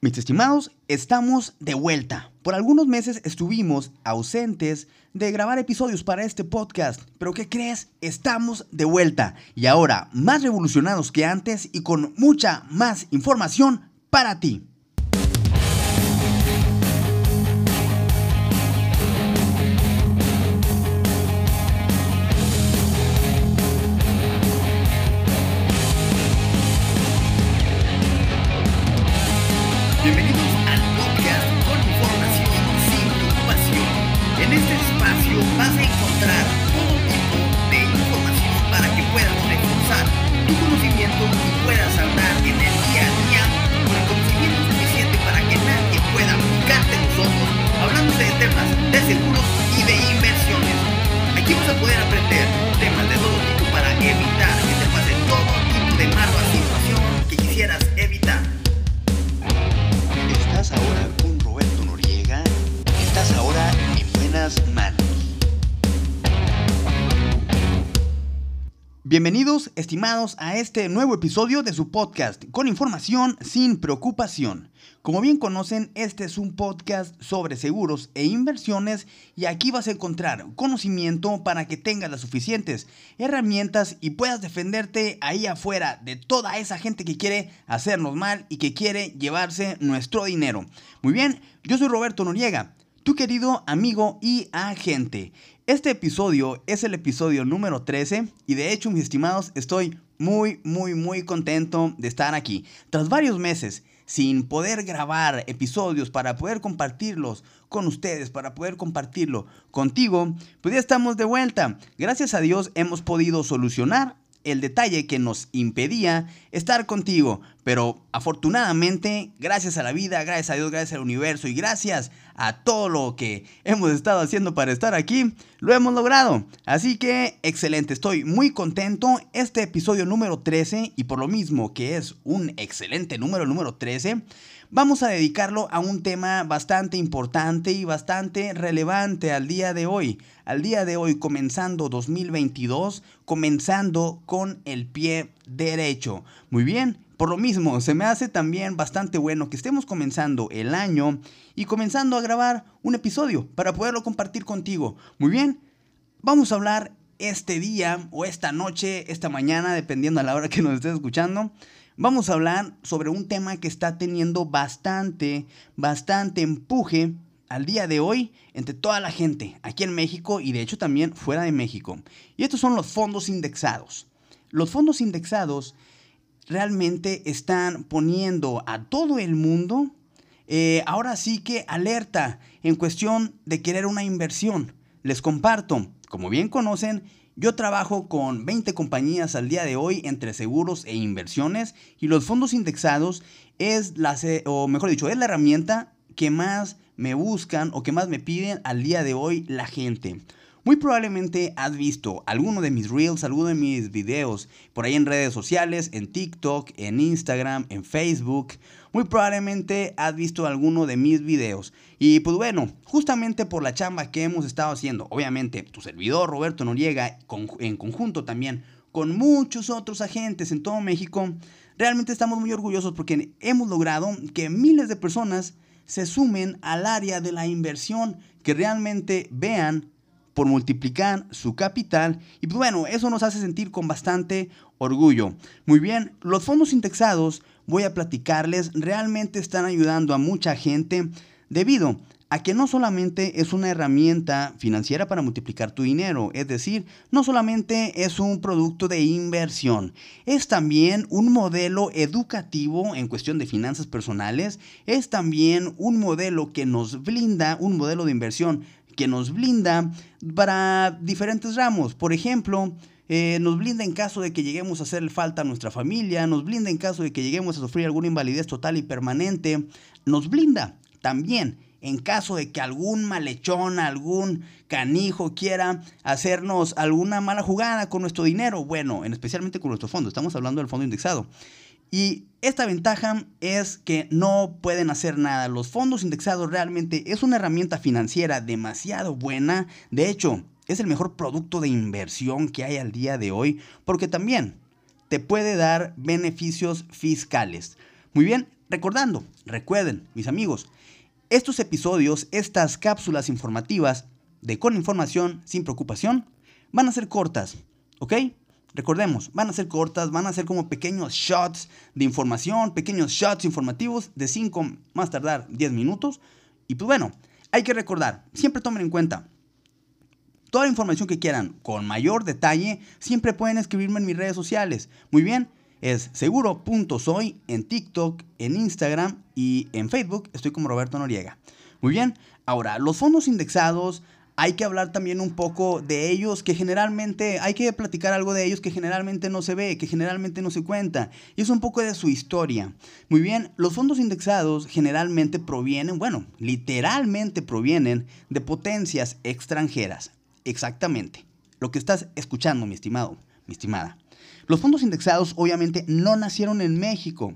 Mis estimados, estamos de vuelta. Por algunos meses estuvimos ausentes de grabar episodios para este podcast, pero ¿qué crees? Estamos de vuelta y ahora más revolucionados que antes y con mucha más información para ti. Bienvenidos, estimados, a este nuevo episodio de su podcast con información sin preocupación. Como bien conocen, este es un podcast sobre seguros e inversiones y aquí vas a encontrar conocimiento para que tengas las suficientes herramientas y puedas defenderte ahí afuera de toda esa gente que quiere hacernos mal y que quiere llevarse nuestro dinero. Muy bien, yo soy Roberto Noriega, tu querido amigo y agente. Este episodio es el episodio número 13 y de hecho, mis estimados, estoy muy, muy, muy contento de estar aquí. Tras varios meses sin poder grabar episodios para poder compartirlos con ustedes, para poder compartirlo contigo, pues ya estamos de vuelta. Gracias a Dios hemos podido solucionar el detalle que nos impedía estar contigo. Pero afortunadamente, gracias a la vida, gracias a Dios, gracias al universo y gracias a todo lo que hemos estado haciendo para estar aquí, lo hemos logrado. Así que, excelente, estoy muy contento. Este episodio número 13, y por lo mismo que es un excelente número, número 13, vamos a dedicarlo a un tema bastante importante y bastante relevante al día de hoy. Al día de hoy, comenzando 2022, comenzando con el pie derecho. Muy bien, por lo mismo, se me hace también bastante bueno que estemos comenzando el año y comenzando a grabar un episodio para poderlo compartir contigo. Muy bien, vamos a hablar este día o esta noche, esta mañana, dependiendo a la hora que nos estés escuchando. Vamos a hablar sobre un tema que está teniendo bastante, bastante empuje al día de hoy entre toda la gente aquí en México y de hecho también fuera de México. Y estos son los fondos indexados. Los fondos indexados realmente están poniendo a todo el mundo eh, ahora sí que alerta en cuestión de querer una inversión. Les comparto, como bien conocen, yo trabajo con 20 compañías al día de hoy entre seguros e inversiones y los fondos indexados es la, o mejor dicho, es la herramienta que más me buscan o que más me piden al día de hoy la gente. Muy probablemente has visto alguno de mis reels, alguno de mis videos por ahí en redes sociales, en TikTok, en Instagram, en Facebook. Muy probablemente has visto alguno de mis videos. Y pues bueno, justamente por la chamba que hemos estado haciendo, obviamente tu servidor Roberto Noriega, en conjunto también con muchos otros agentes en todo México, realmente estamos muy orgullosos porque hemos logrado que miles de personas se sumen al área de la inversión, que realmente vean por multiplicar su capital y pues bueno, eso nos hace sentir con bastante orgullo. Muy bien, los fondos indexados, voy a platicarles, realmente están ayudando a mucha gente debido a que no solamente es una herramienta financiera para multiplicar tu dinero, es decir, no solamente es un producto de inversión, es también un modelo educativo en cuestión de finanzas personales, es también un modelo que nos blinda, un modelo de inversión que nos blinda para diferentes ramos. Por ejemplo, eh, nos blinda en caso de que lleguemos a hacer falta a nuestra familia, nos blinda en caso de que lleguemos a sufrir alguna invalidez total y permanente, nos blinda también en caso de que algún malechón, algún canijo quiera hacernos alguna mala jugada con nuestro dinero, bueno, en especialmente con nuestro fondo, estamos hablando del fondo indexado. Y esta ventaja es que no pueden hacer nada. Los fondos indexados realmente es una herramienta financiera demasiado buena. De hecho, es el mejor producto de inversión que hay al día de hoy porque también te puede dar beneficios fiscales. Muy bien, recordando, recuerden, mis amigos, estos episodios, estas cápsulas informativas de Con Información sin Preocupación, van a ser cortas, ¿ok? Recordemos, van a ser cortas, van a ser como pequeños shots de información, pequeños shots informativos de 5, más tardar 10 minutos. Y pues bueno, hay que recordar, siempre tomen en cuenta, toda la información que quieran con mayor detalle, siempre pueden escribirme en mis redes sociales. Muy bien, es seguro.soy en TikTok, en Instagram y en Facebook. Estoy como Roberto Noriega. Muy bien, ahora los fondos indexados, hay que hablar también un poco de ellos que generalmente, hay que platicar algo de ellos que generalmente no se ve, que generalmente no se cuenta. Y es un poco de su historia. Muy bien, los fondos indexados generalmente provienen, bueno, literalmente provienen de potencias extranjeras. Exactamente. Lo que estás escuchando, mi estimado, mi estimada. Los fondos indexados obviamente no nacieron en México.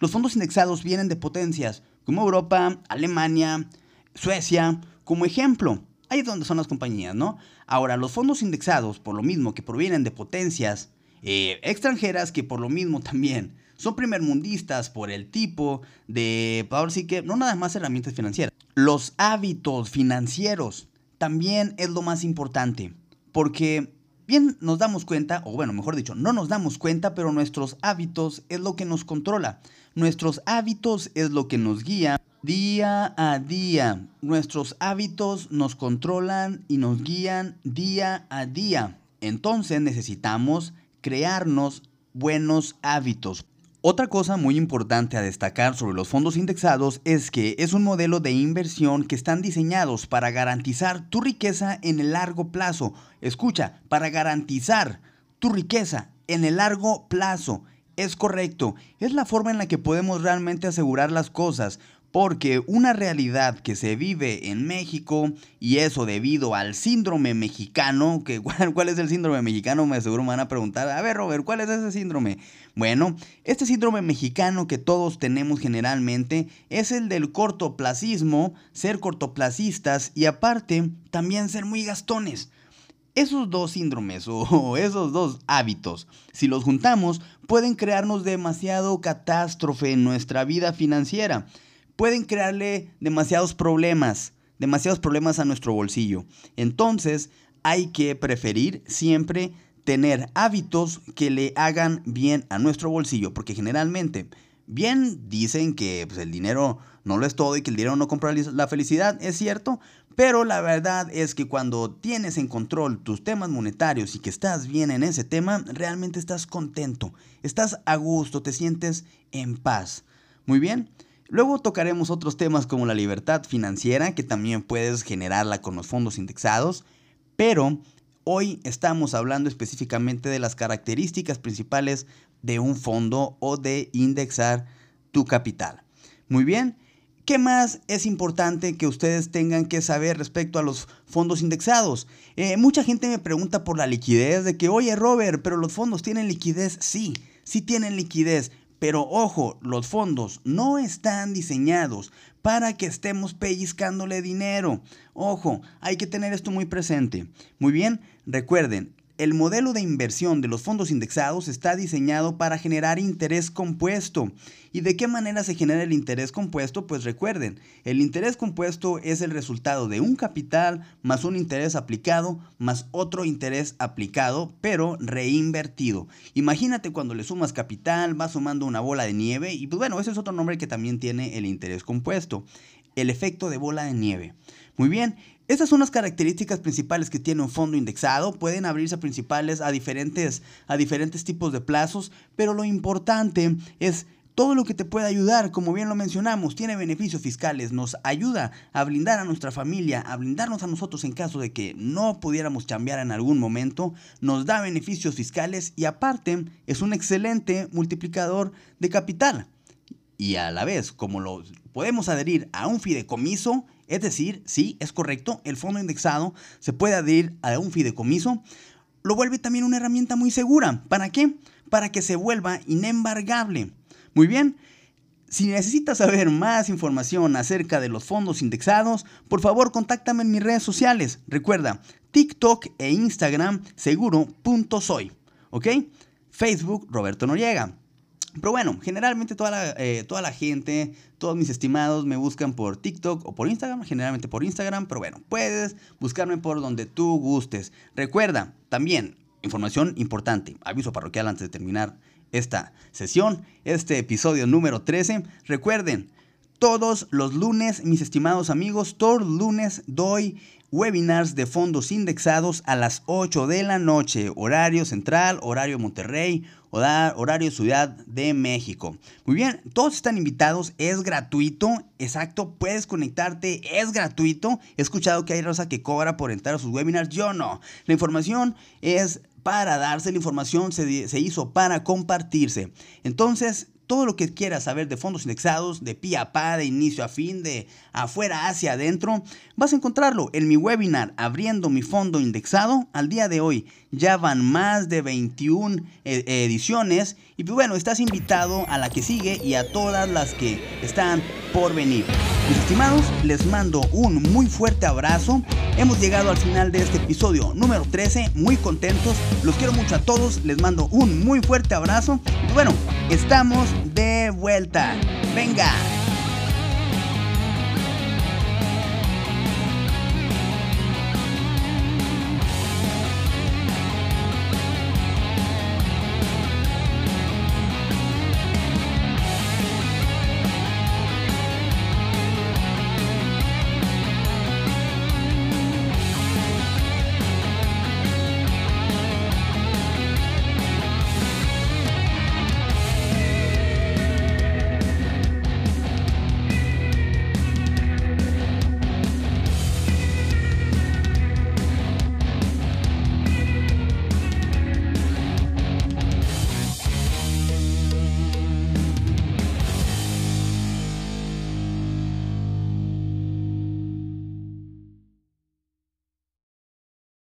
Los fondos indexados vienen de potencias como Europa, Alemania, Suecia, como ejemplo. Ahí es donde son las compañías, ¿no? Ahora, los fondos indexados, por lo mismo que provienen de potencias eh, extranjeras, que por lo mismo también son primermundistas por el tipo de, ahora sí que, no nada más herramientas financieras. Los hábitos financieros también es lo más importante, porque bien nos damos cuenta, o bueno, mejor dicho, no nos damos cuenta, pero nuestros hábitos es lo que nos controla. Nuestros hábitos es lo que nos guía día a día. Nuestros hábitos nos controlan y nos guían día a día. Entonces necesitamos crearnos buenos hábitos. Otra cosa muy importante a destacar sobre los fondos indexados es que es un modelo de inversión que están diseñados para garantizar tu riqueza en el largo plazo. Escucha, para garantizar tu riqueza en el largo plazo. Es correcto, es la forma en la que podemos realmente asegurar las cosas. Porque una realidad que se vive en México, y eso debido al síndrome mexicano, que ¿cuál, es el síndrome mexicano? Me aseguro me van a preguntar, a ver Robert, ¿cuál es ese síndrome? Bueno, este síndrome mexicano que todos tenemos generalmente es el del cortoplacismo, ser cortoplacistas y aparte también ser muy gastones. Esos dos síndromes o esos dos hábitos, si los juntamos, pueden crearnos demasiado catástrofe en nuestra vida financiera pueden crearle demasiados problemas, demasiados problemas a nuestro bolsillo. Entonces, hay que preferir siempre tener hábitos que le hagan bien a nuestro bolsillo, porque generalmente, bien dicen que pues, el dinero no lo es todo y que el dinero no compra la felicidad, es cierto, pero la verdad es que cuando tienes en control tus temas monetarios y que estás bien en ese tema, realmente estás contento, estás a gusto, te sientes en paz. Muy bien. Luego tocaremos otros temas como la libertad financiera, que también puedes generarla con los fondos indexados, pero hoy estamos hablando específicamente de las características principales de un fondo o de indexar tu capital. Muy bien, ¿Qué más es importante que ustedes tengan que saber respecto a los fondos indexados? Eh, mucha gente me pregunta por la liquidez, de que, oye Robert, pero los fondos tienen liquidez. Sí, sí tienen liquidez, pero ojo, los fondos no están diseñados para que estemos pellizcándole dinero. Ojo, hay que tener esto muy presente. Muy bien, recuerden, el modelo de inversión de los fondos indexados está diseñado para generar interés compuesto. ¿Y de qué manera se genera el interés compuesto? Pues recuerden, el interés compuesto es el resultado de un capital más un interés aplicado más otro interés aplicado, pero reinvertido. Imagínate cuando le sumas capital, vas sumando una bola de nieve y pues bueno, ese es otro nombre que también tiene el interés compuesto, el efecto de bola de nieve. Muy bien, estas son las características principales que tiene un fondo indexado. Pueden abrirse a principales a diferentes, a diferentes tipos de plazos, pero lo importante es todo lo que te puede ayudar, como bien lo mencionamos, tiene beneficios fiscales, nos ayuda a blindar a nuestra familia, a blindarnos a nosotros en caso de que no pudiéramos cambiar en algún momento, nos da beneficios fiscales y aparte es un excelente multiplicador de capital. Y a la vez, como lo podemos adherir a un fideicomiso, es decir, sí, es correcto, el fondo indexado se puede adherir a un fideicomiso, lo vuelve también una herramienta muy segura. ¿Para qué? Para que se vuelva inembargable. Muy bien. Si necesitas saber más información acerca de los fondos indexados, por favor contáctame en mis redes sociales. Recuerda, TikTok e Instagram seguro.soy. ¿Ok? Facebook Roberto Noriega. Pero bueno, generalmente toda la, eh, toda la gente, todos mis estimados me buscan por TikTok o por Instagram, generalmente por Instagram, pero bueno, puedes buscarme por donde tú gustes. Recuerda, también, información importante, aviso parroquial antes de terminar esta sesión, este episodio número 13. Recuerden, todos los lunes, mis estimados amigos, todos los lunes doy webinars de fondos indexados a las 8 de la noche, horario central, horario Monterrey, horario Ciudad de México. Muy bien, todos están invitados, es gratuito, exacto, puedes conectarte, es gratuito. He escuchado que hay raza que cobra por entrar a sus webinars, yo no. La información es para darse, la información se, se hizo para compartirse. Entonces, todo lo que quieras saber de fondos indexados, de pie a pa, de inicio a fin, de afuera hacia adentro, vas a encontrarlo en mi webinar Abriendo mi fondo indexado. Al día de hoy ya van más de 21 eh, ediciones y pues bueno, estás invitado a la que sigue y a todas las que están por venir. Mis estimados, les mando un muy fuerte abrazo. Hemos llegado al final de este episodio número 13, muy contentos. Los quiero mucho a todos, les mando un muy fuerte abrazo. Y bueno, estamos de vuelta. Venga.